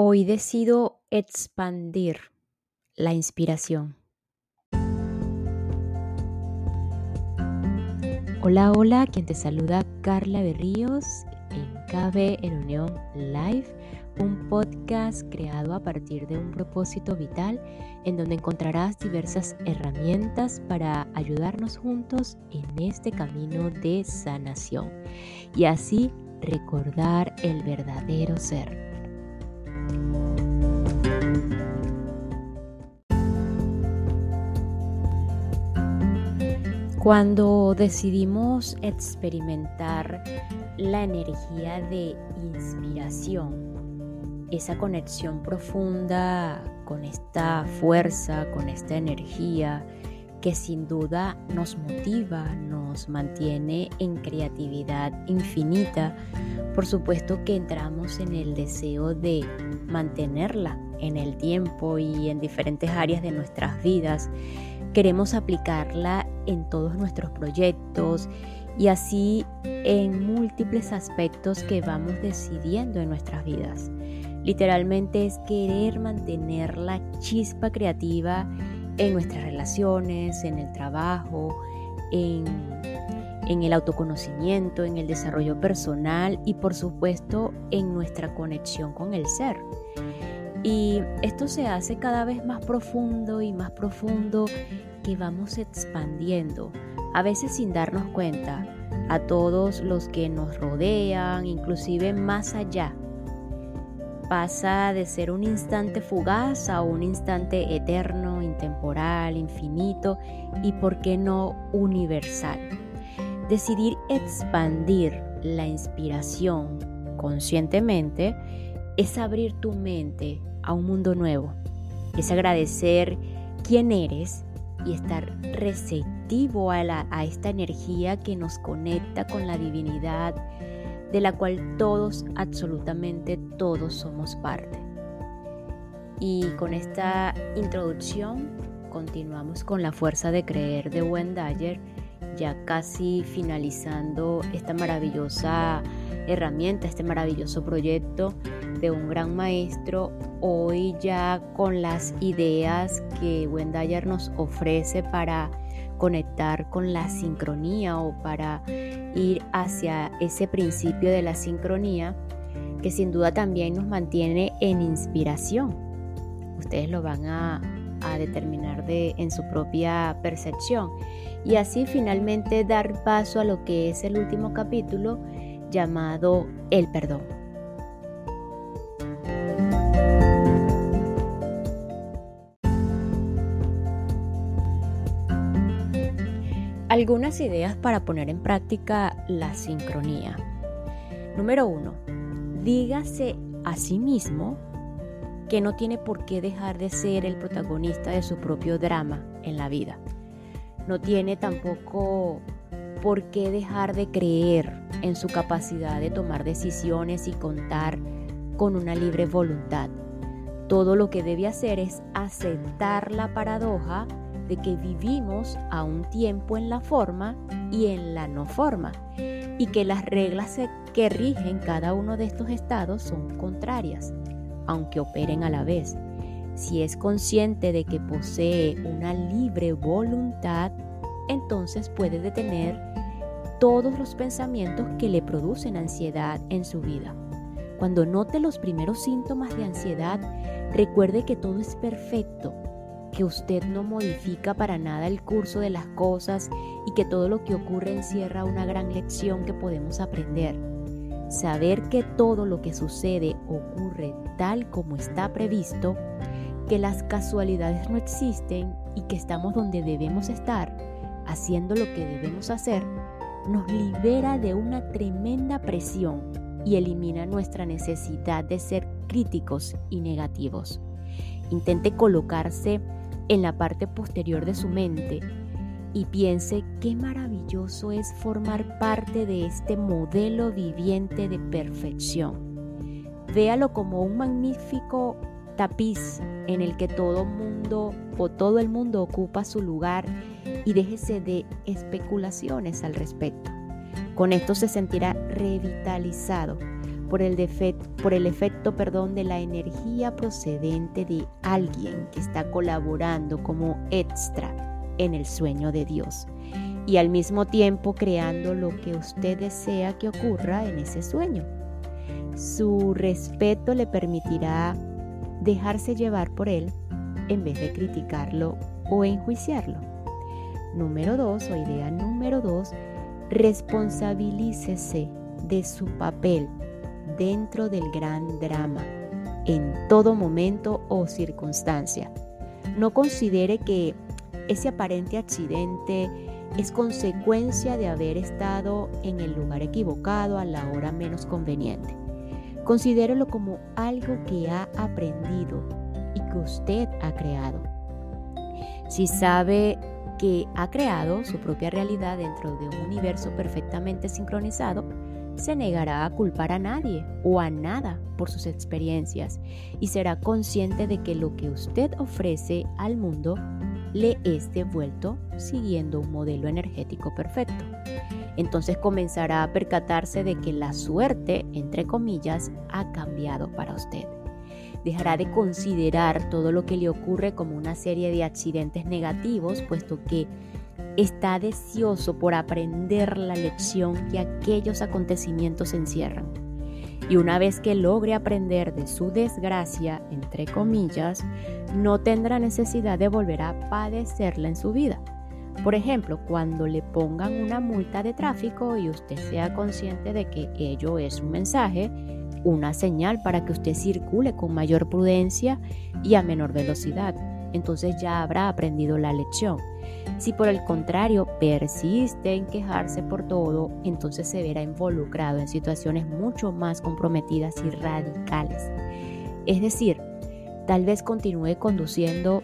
Hoy decido expandir la inspiración. Hola, hola, quien te saluda Carla Berríos en KB en Unión Live, un podcast creado a partir de un propósito vital en donde encontrarás diversas herramientas para ayudarnos juntos en este camino de sanación y así recordar el verdadero ser. Cuando decidimos experimentar la energía de inspiración, esa conexión profunda con esta fuerza, con esta energía que sin duda nos motiva, nos mantiene en creatividad infinita, por supuesto que entramos en el deseo de mantenerla en el tiempo y en diferentes áreas de nuestras vidas. Queremos aplicarla en todos nuestros proyectos y así en múltiples aspectos que vamos decidiendo en nuestras vidas. Literalmente es querer mantener la chispa creativa en nuestras relaciones, en el trabajo, en en el autoconocimiento, en el desarrollo personal y por supuesto en nuestra conexión con el ser. Y esto se hace cada vez más profundo y más profundo que vamos expandiendo, a veces sin darnos cuenta, a todos los que nos rodean, inclusive más allá. Pasa de ser un instante fugaz a un instante eterno, intemporal, infinito y, por qué no, universal. Decidir expandir la inspiración conscientemente es abrir tu mente a un mundo nuevo, es agradecer quién eres y estar receptivo a, a esta energía que nos conecta con la divinidad de la cual todos, absolutamente todos somos parte. Y con esta introducción continuamos con la fuerza de creer de Wendayer ya casi finalizando esta maravillosa herramienta, este maravilloso proyecto de un gran maestro, hoy ya con las ideas que Wendayer nos ofrece para conectar con la sincronía o para ir hacia ese principio de la sincronía que sin duda también nos mantiene en inspiración. Ustedes lo van a, a determinar de, en su propia percepción y así finalmente dar paso a lo que es el último capítulo llamado El perdón. Algunas ideas para poner en práctica la sincronía. Número uno, dígase a sí mismo que no tiene por qué dejar de ser el protagonista de su propio drama en la vida. No tiene tampoco por qué dejar de creer en su capacidad de tomar decisiones y contar con una libre voluntad. Todo lo que debe hacer es aceptar la paradoja de que vivimos a un tiempo en la forma y en la no forma y que las reglas que rigen cada uno de estos estados son contrarias aunque operen a la vez. Si es consciente de que posee una libre voluntad, entonces puede detener todos los pensamientos que le producen ansiedad en su vida. Cuando note los primeros síntomas de ansiedad, recuerde que todo es perfecto, que usted no modifica para nada el curso de las cosas y que todo lo que ocurre encierra una gran lección que podemos aprender. Saber que todo lo que sucede ocurre tal como está previsto, que las casualidades no existen y que estamos donde debemos estar, haciendo lo que debemos hacer, nos libera de una tremenda presión y elimina nuestra necesidad de ser críticos y negativos. Intente colocarse en la parte posterior de su mente y piense qué maravilloso es formar parte de este modelo viviente de perfección. Véalo como un magnífico tapiz en el que todo mundo o todo el mundo ocupa su lugar y déjese de especulaciones al respecto. Con esto se sentirá revitalizado por el, por el efecto perdón, de la energía procedente de alguien que está colaborando como extra en el sueño de Dios y al mismo tiempo creando lo que usted desea que ocurra en ese sueño. Su respeto le permitirá dejarse llevar por él en vez de criticarlo o enjuiciarlo. Número dos, o idea número dos, responsabilícese de su papel dentro del gran drama, en todo momento o circunstancia. No considere que ese aparente accidente es consecuencia de haber estado en el lugar equivocado a la hora menos conveniente. Considérelo como algo que ha aprendido y que usted ha creado. Si sabe que ha creado su propia realidad dentro de un universo perfectamente sincronizado, se negará a culpar a nadie o a nada por sus experiencias y será consciente de que lo que usted ofrece al mundo le es devuelto siguiendo un modelo energético perfecto. Entonces comenzará a percatarse de que la suerte, entre comillas, ha cambiado para usted. Dejará de considerar todo lo que le ocurre como una serie de accidentes negativos, puesto que está deseoso por aprender la lección que aquellos acontecimientos encierran. Y una vez que logre aprender de su desgracia, entre comillas, no tendrá necesidad de volver a padecerla en su vida. Por ejemplo, cuando le pongan una multa de tráfico y usted sea consciente de que ello es un mensaje, una señal para que usted circule con mayor prudencia y a menor velocidad, entonces ya habrá aprendido la lección. Si por el contrario persiste en quejarse por todo, entonces se verá involucrado en situaciones mucho más comprometidas y radicales. Es decir, tal vez continúe conduciendo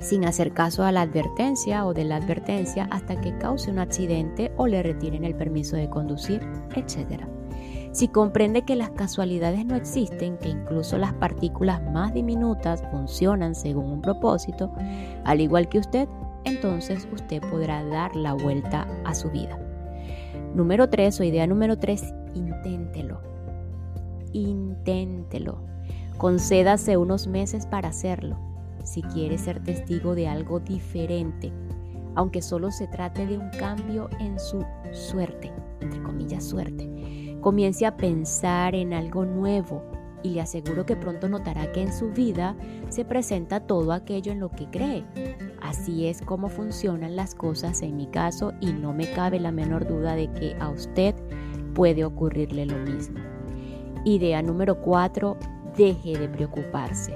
sin hacer caso a la advertencia o de la advertencia hasta que cause un accidente o le retiren el permiso de conducir, etc. Si comprende que las casualidades no existen, que incluso las partículas más diminutas funcionan según un propósito, al igual que usted, entonces usted podrá dar la vuelta a su vida. Número 3 o idea número 3, inténtelo. Inténtelo. Concédase unos meses para hacerlo. Si quiere ser testigo de algo diferente, aunque solo se trate de un cambio en su suerte, entre comillas suerte, comience a pensar en algo nuevo y le aseguro que pronto notará que en su vida se presenta todo aquello en lo que cree. Así es como funcionan las cosas en mi caso y no me cabe la menor duda de que a usted puede ocurrirle lo mismo. Idea número 4. Deje de preocuparse.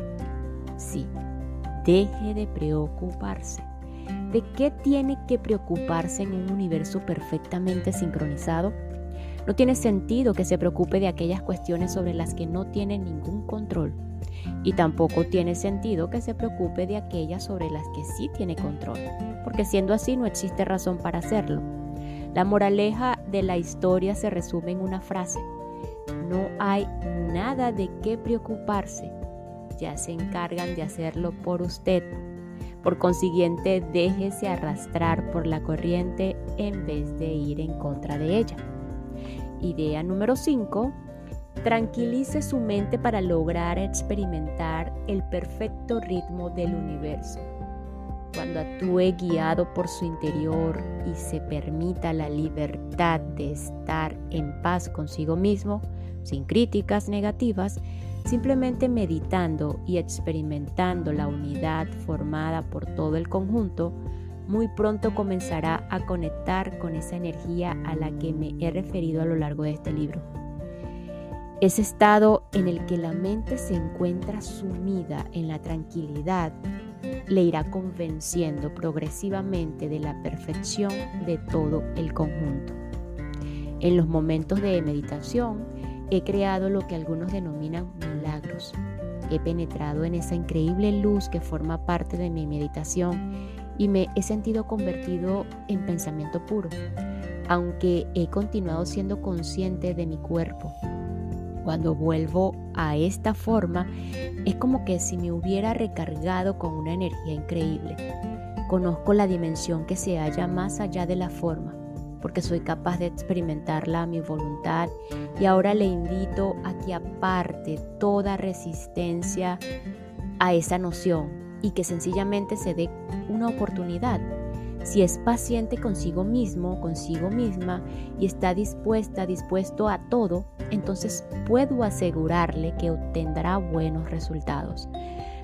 Sí, deje de preocuparse. ¿De qué tiene que preocuparse en un universo perfectamente sincronizado? No tiene sentido que se preocupe de aquellas cuestiones sobre las que no tiene ningún control. Y tampoco tiene sentido que se preocupe de aquellas sobre las que sí tiene control, porque siendo así no existe razón para hacerlo. La moraleja de la historia se resume en una frase. No hay nada de qué preocuparse, ya se encargan de hacerlo por usted. Por consiguiente, déjese arrastrar por la corriente en vez de ir en contra de ella. Idea número 5. Tranquilice su mente para lograr experimentar el perfecto ritmo del universo. Cuando actúe guiado por su interior y se permita la libertad de estar en paz consigo mismo, sin críticas negativas, simplemente meditando y experimentando la unidad formada por todo el conjunto, muy pronto comenzará a conectar con esa energía a la que me he referido a lo largo de este libro. Ese estado en el que la mente se encuentra sumida en la tranquilidad le irá convenciendo progresivamente de la perfección de todo el conjunto. En los momentos de meditación he creado lo que algunos denominan milagros. He penetrado en esa increíble luz que forma parte de mi meditación y me he sentido convertido en pensamiento puro, aunque he continuado siendo consciente de mi cuerpo. Cuando vuelvo a esta forma, es como que si me hubiera recargado con una energía increíble. Conozco la dimensión que se halla más allá de la forma, porque soy capaz de experimentarla a mi voluntad y ahora le invito a que aparte toda resistencia a esa noción y que sencillamente se dé una oportunidad. Si es paciente consigo mismo, consigo misma y está dispuesta, dispuesto a todo, entonces puedo asegurarle que obtendrá buenos resultados.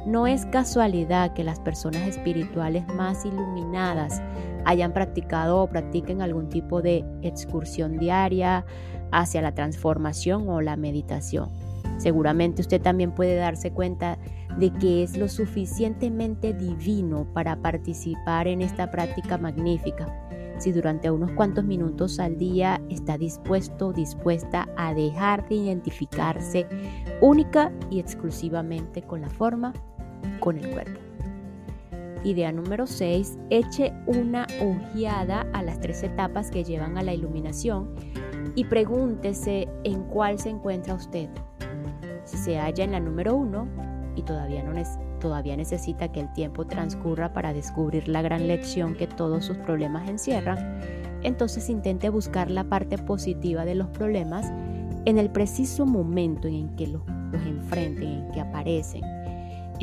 No es casualidad que las personas espirituales más iluminadas hayan practicado o practiquen algún tipo de excursión diaria hacia la transformación o la meditación. Seguramente usted también puede darse cuenta de que es lo suficientemente divino para participar en esta práctica magnífica si durante unos cuantos minutos al día está dispuesto dispuesta a dejar de identificarse única y exclusivamente con la forma, con el cuerpo. Idea número 6. Eche una ojeada a las tres etapas que llevan a la iluminación y pregúntese en cuál se encuentra usted. Si se halla en la número 1 y todavía, no todavía necesita que el tiempo transcurra para descubrir la gran lección que todos sus problemas encierran, entonces intente buscar la parte positiva de los problemas en el preciso momento en que los, los enfrenten, en que aparecen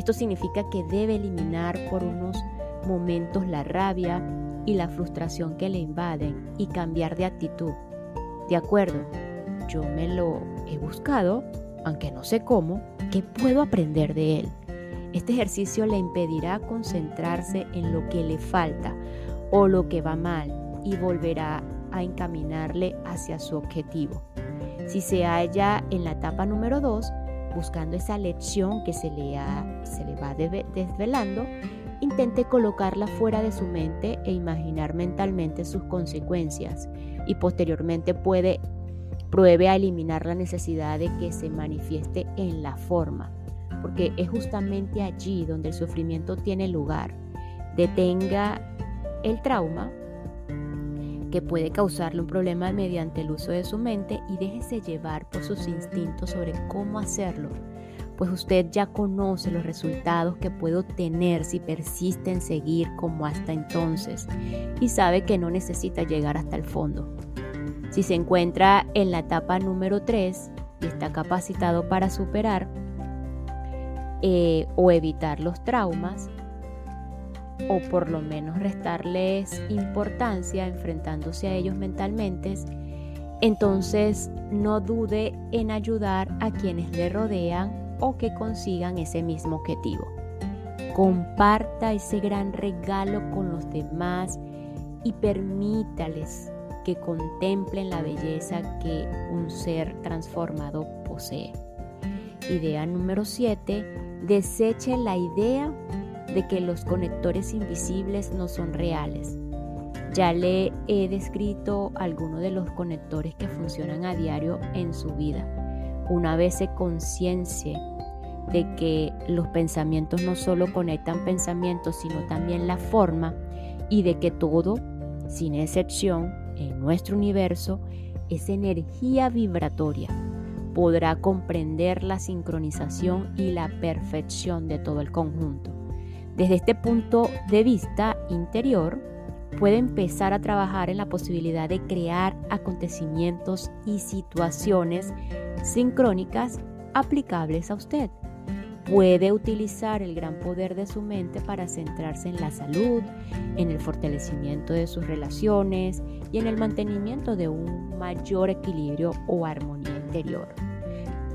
esto significa que debe eliminar por unos momentos la rabia y la frustración que le invaden y cambiar de actitud. De acuerdo, yo me lo he buscado, aunque no sé cómo, ¿qué puedo aprender de él? Este ejercicio le impedirá concentrarse en lo que le falta o lo que va mal y volverá a encaminarle hacia su objetivo. Si se halla en la etapa número 2, buscando esa lección que se le, se le va desvelando, intente colocarla fuera de su mente e imaginar mentalmente sus consecuencias y posteriormente puede pruebe a eliminar la necesidad de que se manifieste en la forma, porque es justamente allí donde el sufrimiento tiene lugar. Detenga el trauma que puede causarle un problema mediante el uso de su mente y déjese llevar por sus instintos sobre cómo hacerlo, pues usted ya conoce los resultados que puede obtener si persiste en seguir como hasta entonces y sabe que no necesita llegar hasta el fondo. Si se encuentra en la etapa número 3 y está capacitado para superar eh, o evitar los traumas, o por lo menos restarles importancia enfrentándose a ellos mentalmente, entonces no dude en ayudar a quienes le rodean o que consigan ese mismo objetivo. Comparta ese gran regalo con los demás y permítales que contemplen la belleza que un ser transformado posee. Idea número 7. Deseche la idea de que los conectores invisibles no son reales. Ya le he descrito algunos de los conectores que funcionan a diario en su vida. Una vez se conciencie de que los pensamientos no solo conectan pensamientos, sino también la forma y de que todo, sin excepción, en nuestro universo es energía vibratoria. Podrá comprender la sincronización y la perfección de todo el conjunto. Desde este punto de vista interior, puede empezar a trabajar en la posibilidad de crear acontecimientos y situaciones sincrónicas aplicables a usted. Puede utilizar el gran poder de su mente para centrarse en la salud, en el fortalecimiento de sus relaciones y en el mantenimiento de un mayor equilibrio o armonía interior.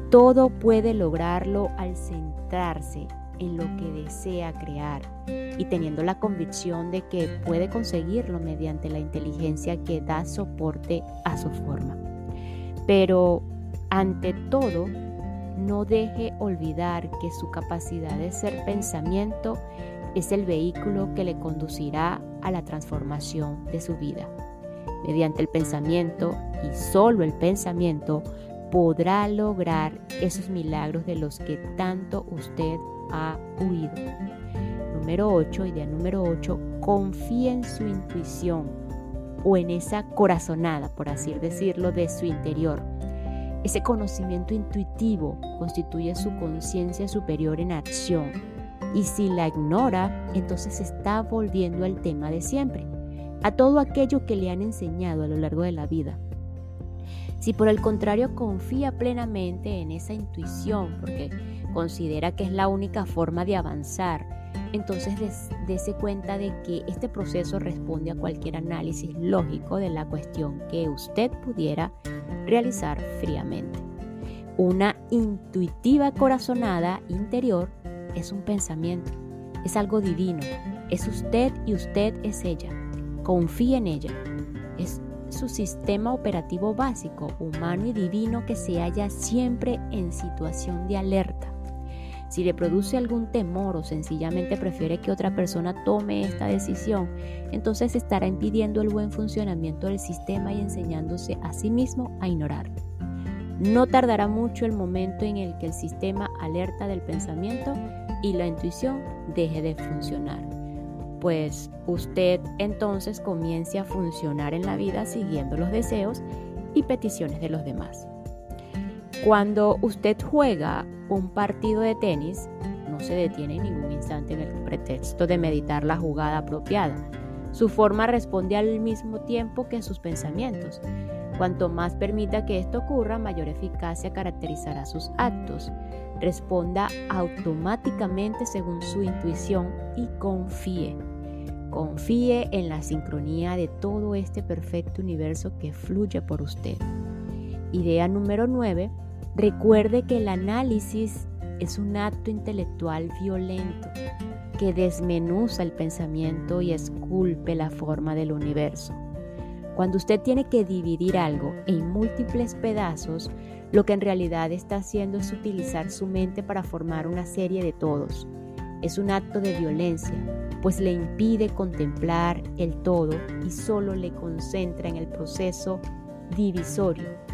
Todo puede lograrlo al centrarse en lo que desea crear y teniendo la convicción de que puede conseguirlo mediante la inteligencia que da soporte a su forma. Pero ante todo, no deje olvidar que su capacidad de ser pensamiento es el vehículo que le conducirá a la transformación de su vida. Mediante el pensamiento y solo el pensamiento podrá lograr esos milagros de los que tanto usted ha huido. Número 8, idea número 8, confía en su intuición o en esa corazonada, por así decirlo, de su interior. Ese conocimiento intuitivo constituye su conciencia superior en acción y si la ignora, entonces está volviendo al tema de siempre. a todo aquello que le han enseñado a lo largo de la vida. Si por el contrario confía plenamente en esa intuición, porque considera que es la única forma de avanzar, entonces dése cuenta de que este proceso responde a cualquier análisis lógico de la cuestión que usted pudiera realizar fríamente. Una intuitiva corazonada interior es un pensamiento, es algo divino, es usted y usted es ella. Confíe en ella. Es su sistema operativo básico, humano y divino que se halla siempre en situación de alerta. Si le produce algún temor o sencillamente prefiere que otra persona tome esta decisión, entonces estará impidiendo el buen funcionamiento del sistema y enseñándose a sí mismo a ignorar. No tardará mucho el momento en el que el sistema alerta del pensamiento y la intuición deje de funcionar, pues usted entonces comience a funcionar en la vida siguiendo los deseos y peticiones de los demás. Cuando usted juega un partido de tenis, no se detiene en ningún instante en el pretexto de meditar la jugada apropiada. Su forma responde al mismo tiempo que sus pensamientos. Cuanto más permita que esto ocurra, mayor eficacia caracterizará sus actos. Responda automáticamente según su intuición y confíe. Confíe en la sincronía de todo este perfecto universo que fluye por usted. Idea número 9 Recuerde que el análisis es un acto intelectual violento que desmenuza el pensamiento y esculpe la forma del universo. Cuando usted tiene que dividir algo en múltiples pedazos, lo que en realidad está haciendo es utilizar su mente para formar una serie de todos. Es un acto de violencia, pues le impide contemplar el todo y solo le concentra en el proceso divisorio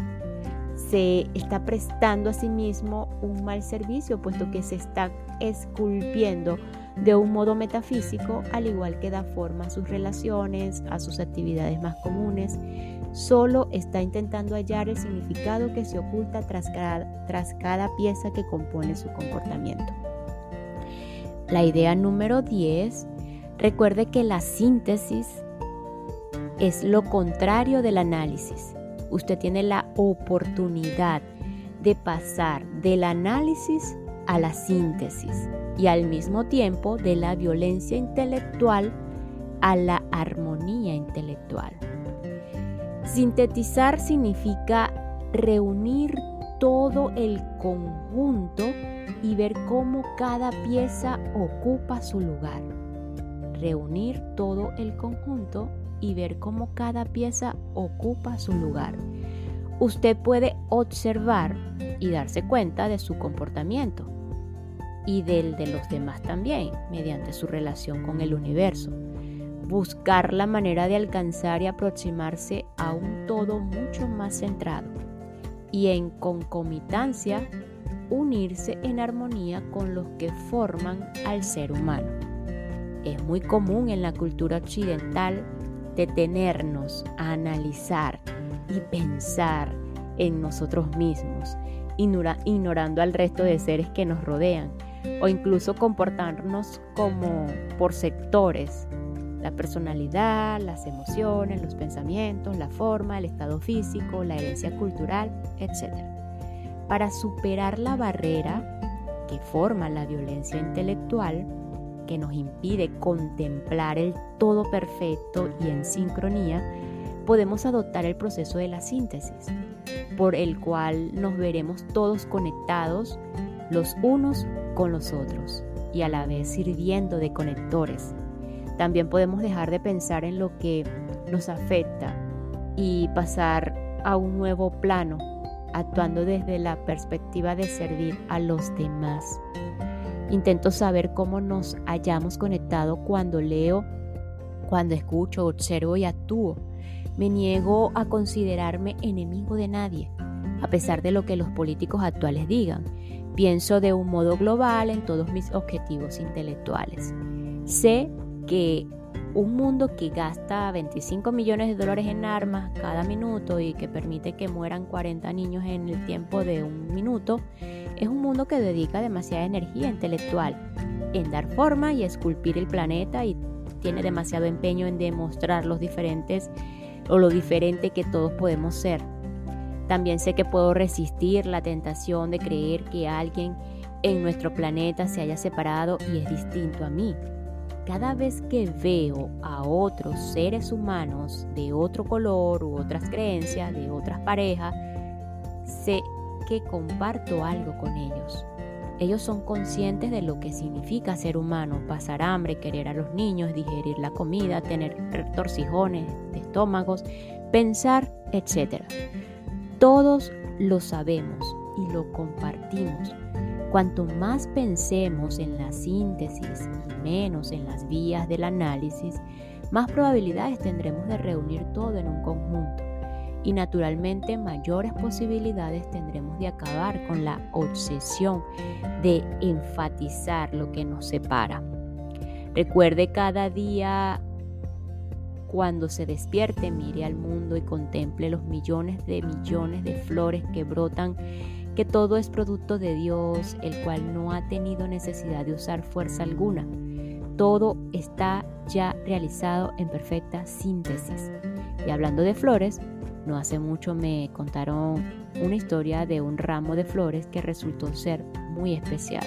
se está prestando a sí mismo un mal servicio, puesto que se está esculpiendo de un modo metafísico, al igual que da forma a sus relaciones, a sus actividades más comunes, solo está intentando hallar el significado que se oculta tras cada, tras cada pieza que compone su comportamiento. La idea número 10, recuerde que la síntesis es lo contrario del análisis usted tiene la oportunidad de pasar del análisis a la síntesis y al mismo tiempo de la violencia intelectual a la armonía intelectual. Sintetizar significa reunir todo el conjunto y ver cómo cada pieza ocupa su lugar. Reunir todo el conjunto y ver cómo cada pieza ocupa su lugar. Usted puede observar y darse cuenta de su comportamiento y del de los demás también, mediante su relación con el universo. Buscar la manera de alcanzar y aproximarse a un todo mucho más centrado y en concomitancia unirse en armonía con los que forman al ser humano. Es muy común en la cultura occidental detenernos a analizar y pensar en nosotros mismos, ignorando al resto de seres que nos rodean, o incluso comportarnos como por sectores, la personalidad, las emociones, los pensamientos, la forma, el estado físico, la herencia cultural, etc. Para superar la barrera que forma la violencia intelectual, que nos impide contemplar el todo perfecto y en sincronía, podemos adoptar el proceso de la síntesis, por el cual nos veremos todos conectados los unos con los otros y a la vez sirviendo de conectores. También podemos dejar de pensar en lo que nos afecta y pasar a un nuevo plano, actuando desde la perspectiva de servir a los demás. Intento saber cómo nos hayamos conectado cuando leo, cuando escucho, observo y actúo. Me niego a considerarme enemigo de nadie, a pesar de lo que los políticos actuales digan. Pienso de un modo global en todos mis objetivos intelectuales. Sé que un mundo que gasta 25 millones de dólares en armas cada minuto y que permite que mueran 40 niños en el tiempo de un minuto es un mundo que dedica demasiada energía intelectual en dar forma y esculpir el planeta y tiene demasiado empeño en demostrar los diferentes o lo diferente que todos podemos ser. También sé que puedo resistir la tentación de creer que alguien en nuestro planeta se haya separado y es distinto a mí. Cada vez que veo a otros seres humanos de otro color u otras creencias, de otras parejas, sé que comparto algo con ellos. Ellos son conscientes de lo que significa ser humano, pasar hambre, querer a los niños, digerir la comida, tener torcijones de estómagos, pensar, etc. Todos lo sabemos y lo compartimos. Cuanto más pensemos en la síntesis y menos en las vías del análisis, más probabilidades tendremos de reunir todo en un conjunto y naturalmente mayores posibilidades tendremos de acabar con la obsesión de enfatizar lo que nos separa. Recuerde cada día cuando se despierte, mire al mundo y contemple los millones de millones de flores que brotan, que todo es producto de Dios, el cual no ha tenido necesidad de usar fuerza alguna. Todo está ya realizado en perfecta síntesis. Y hablando de flores, no hace mucho me contaron una historia de un ramo de flores que resultó ser muy especial.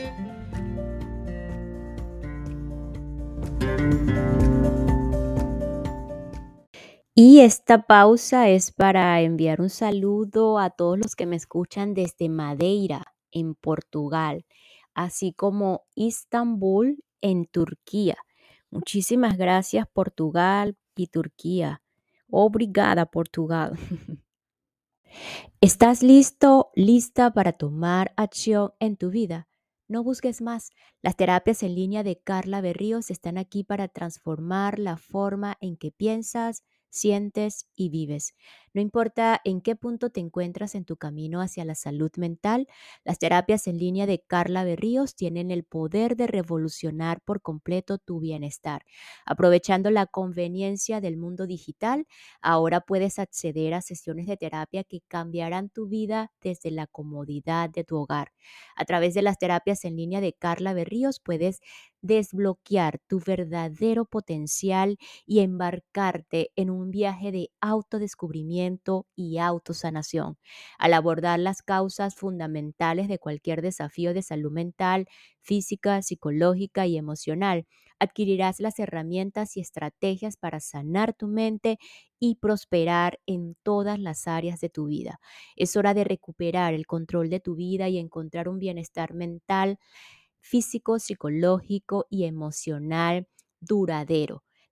Y esta pausa es para enviar un saludo a todos los que me escuchan desde Madeira, en Portugal, así como Istambul, en Turquía. Muchísimas gracias Portugal y Turquía. Obrigada, Portugal. ¿Estás listo, lista para tomar acción en tu vida? No busques más. Las terapias en línea de Carla Berríos están aquí para transformar la forma en que piensas, sientes y vives. No importa en qué punto te encuentras en tu camino hacia la salud mental, las terapias en línea de Carla Berríos tienen el poder de revolucionar por completo tu bienestar. Aprovechando la conveniencia del mundo digital, ahora puedes acceder a sesiones de terapia que cambiarán tu vida desde la comodidad de tu hogar. A través de las terapias en línea de Carla Berríos puedes desbloquear tu verdadero potencial y embarcarte en un viaje de autodescubrimiento y autosanación. Al abordar las causas fundamentales de cualquier desafío de salud mental, física, psicológica y emocional, adquirirás las herramientas y estrategias para sanar tu mente y prosperar en todas las áreas de tu vida. Es hora de recuperar el control de tu vida y encontrar un bienestar mental físico, psicológico y emocional duradero.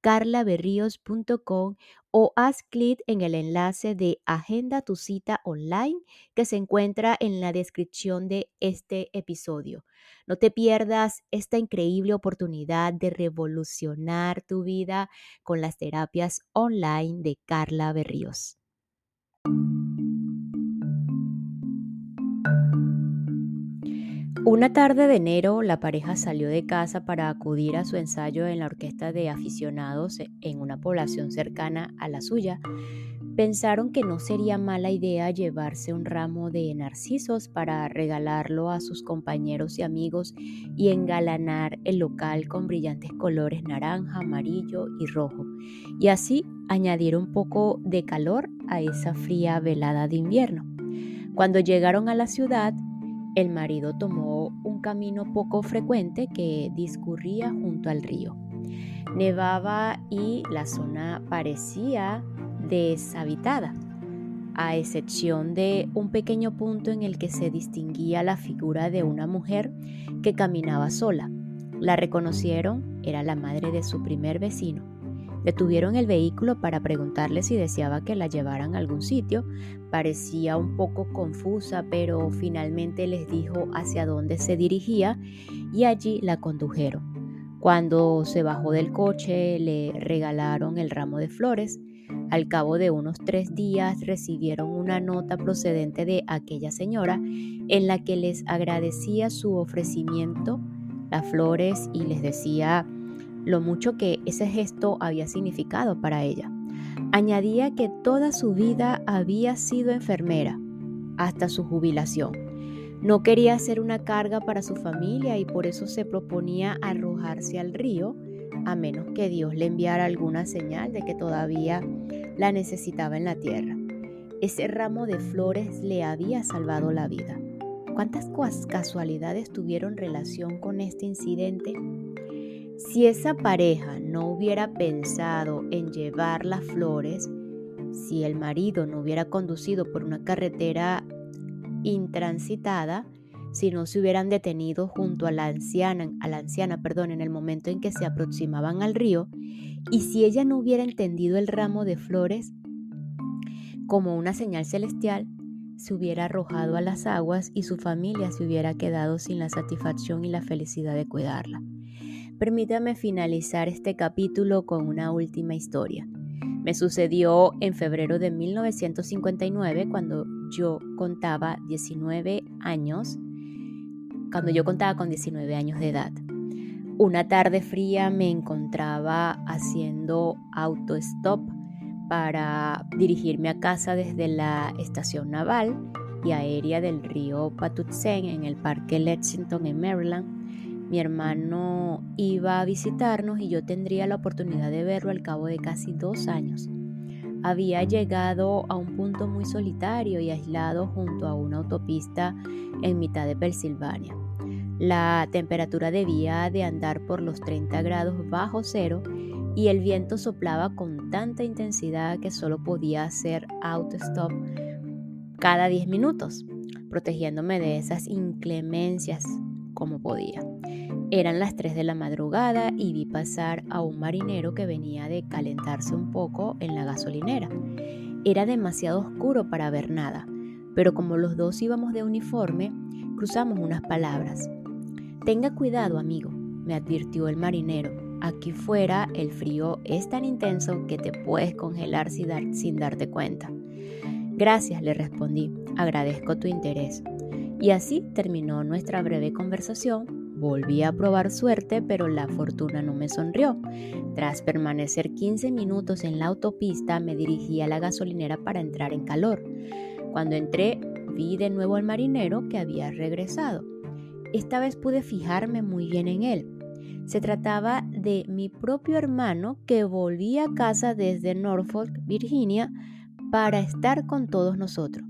carlaberríos.com o haz clic en el enlace de Agenda tu cita online que se encuentra en la descripción de este episodio. No te pierdas esta increíble oportunidad de revolucionar tu vida con las terapias online de Carla Berríos. Una tarde de enero, la pareja salió de casa para acudir a su ensayo en la orquesta de aficionados en una población cercana a la suya. Pensaron que no sería mala idea llevarse un ramo de narcisos para regalarlo a sus compañeros y amigos y engalanar el local con brillantes colores naranja, amarillo y rojo, y así añadir un poco de calor a esa fría velada de invierno. Cuando llegaron a la ciudad, el marido tomó un camino poco frecuente que discurría junto al río. Nevaba y la zona parecía deshabitada, a excepción de un pequeño punto en el que se distinguía la figura de una mujer que caminaba sola. La reconocieron, era la madre de su primer vecino. Detuvieron el vehículo para preguntarle si deseaba que la llevaran a algún sitio. Parecía un poco confusa, pero finalmente les dijo hacia dónde se dirigía y allí la condujeron. Cuando se bajó del coche le regalaron el ramo de flores. Al cabo de unos tres días recibieron una nota procedente de aquella señora en la que les agradecía su ofrecimiento, las flores, y les decía lo mucho que ese gesto había significado para ella. Añadía que toda su vida había sido enfermera hasta su jubilación. No quería ser una carga para su familia y por eso se proponía arrojarse al río a menos que Dios le enviara alguna señal de que todavía la necesitaba en la tierra. Ese ramo de flores le había salvado la vida. ¿Cuántas casualidades tuvieron relación con este incidente? Si esa pareja no hubiera pensado en llevar las flores, si el marido no hubiera conducido por una carretera intransitada, si no se hubieran detenido junto a la anciana, a la anciana, perdón, en el momento en que se aproximaban al río, y si ella no hubiera entendido el ramo de flores como una señal celestial, se hubiera arrojado a las aguas y su familia se hubiera quedado sin la satisfacción y la felicidad de cuidarla. Permítame finalizar este capítulo con una última historia. Me sucedió en febrero de 1959 cuando yo contaba 19 años cuando yo contaba con 19 años de edad. Una tarde fría me encontraba haciendo autostop para dirigirme a casa desde la estación naval y aérea del río Patuxent en el parque Lexington en Maryland. Mi hermano iba a visitarnos y yo tendría la oportunidad de verlo al cabo de casi dos años. Había llegado a un punto muy solitario y aislado junto a una autopista en mitad de Pensilvania. La temperatura debía de andar por los 30 grados bajo cero y el viento soplaba con tanta intensidad que solo podía hacer autostop cada 10 minutos, protegiéndome de esas inclemencias como podía. Eran las 3 de la madrugada y vi pasar a un marinero que venía de calentarse un poco en la gasolinera. Era demasiado oscuro para ver nada, pero como los dos íbamos de uniforme, cruzamos unas palabras. Tenga cuidado, amigo, me advirtió el marinero. Aquí fuera el frío es tan intenso que te puedes congelar sin, darte cuenta. Gracias, le respondí. Agradezco tu interés. Y así terminó nuestra breve conversación. Volví a probar suerte, pero la fortuna no me sonrió. Tras permanecer 15 minutos en la autopista, me dirigí a la gasolinera para entrar en calor. Cuando entré, vi de nuevo al marinero que había regresado. Esta vez pude fijarme muy bien en él. Se trataba de mi propio hermano que volvía a casa desde Norfolk, Virginia, para estar con todos nosotros.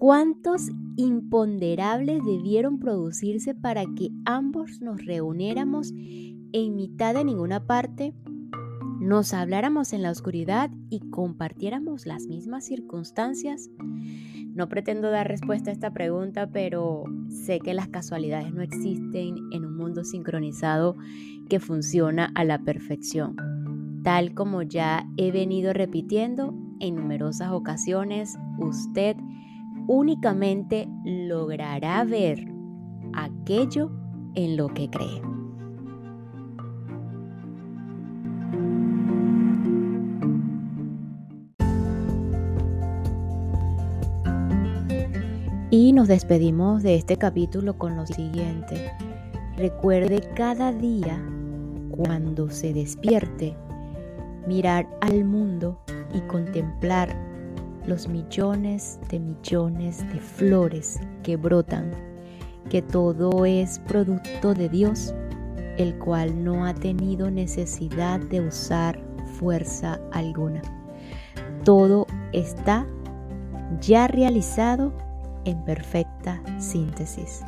¿Cuántos imponderables debieron producirse para que ambos nos reuniéramos en mitad de ninguna parte, nos habláramos en la oscuridad y compartiéramos las mismas circunstancias? No pretendo dar respuesta a esta pregunta, pero sé que las casualidades no existen en un mundo sincronizado que funciona a la perfección. Tal como ya he venido repitiendo en numerosas ocasiones, usted únicamente logrará ver aquello en lo que cree. Y nos despedimos de este capítulo con lo siguiente. Recuerde cada día, cuando se despierte, mirar al mundo y contemplar los millones de millones de flores que brotan, que todo es producto de Dios, el cual no ha tenido necesidad de usar fuerza alguna. Todo está ya realizado en perfecta síntesis.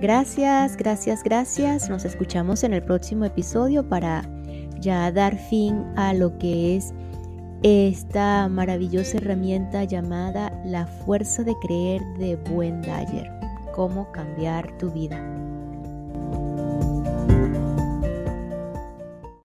Gracias, gracias, gracias. Nos escuchamos en el próximo episodio para ya dar fin a lo que es esta maravillosa herramienta llamada la fuerza de creer de Buen Dyer. Cómo cambiar tu vida.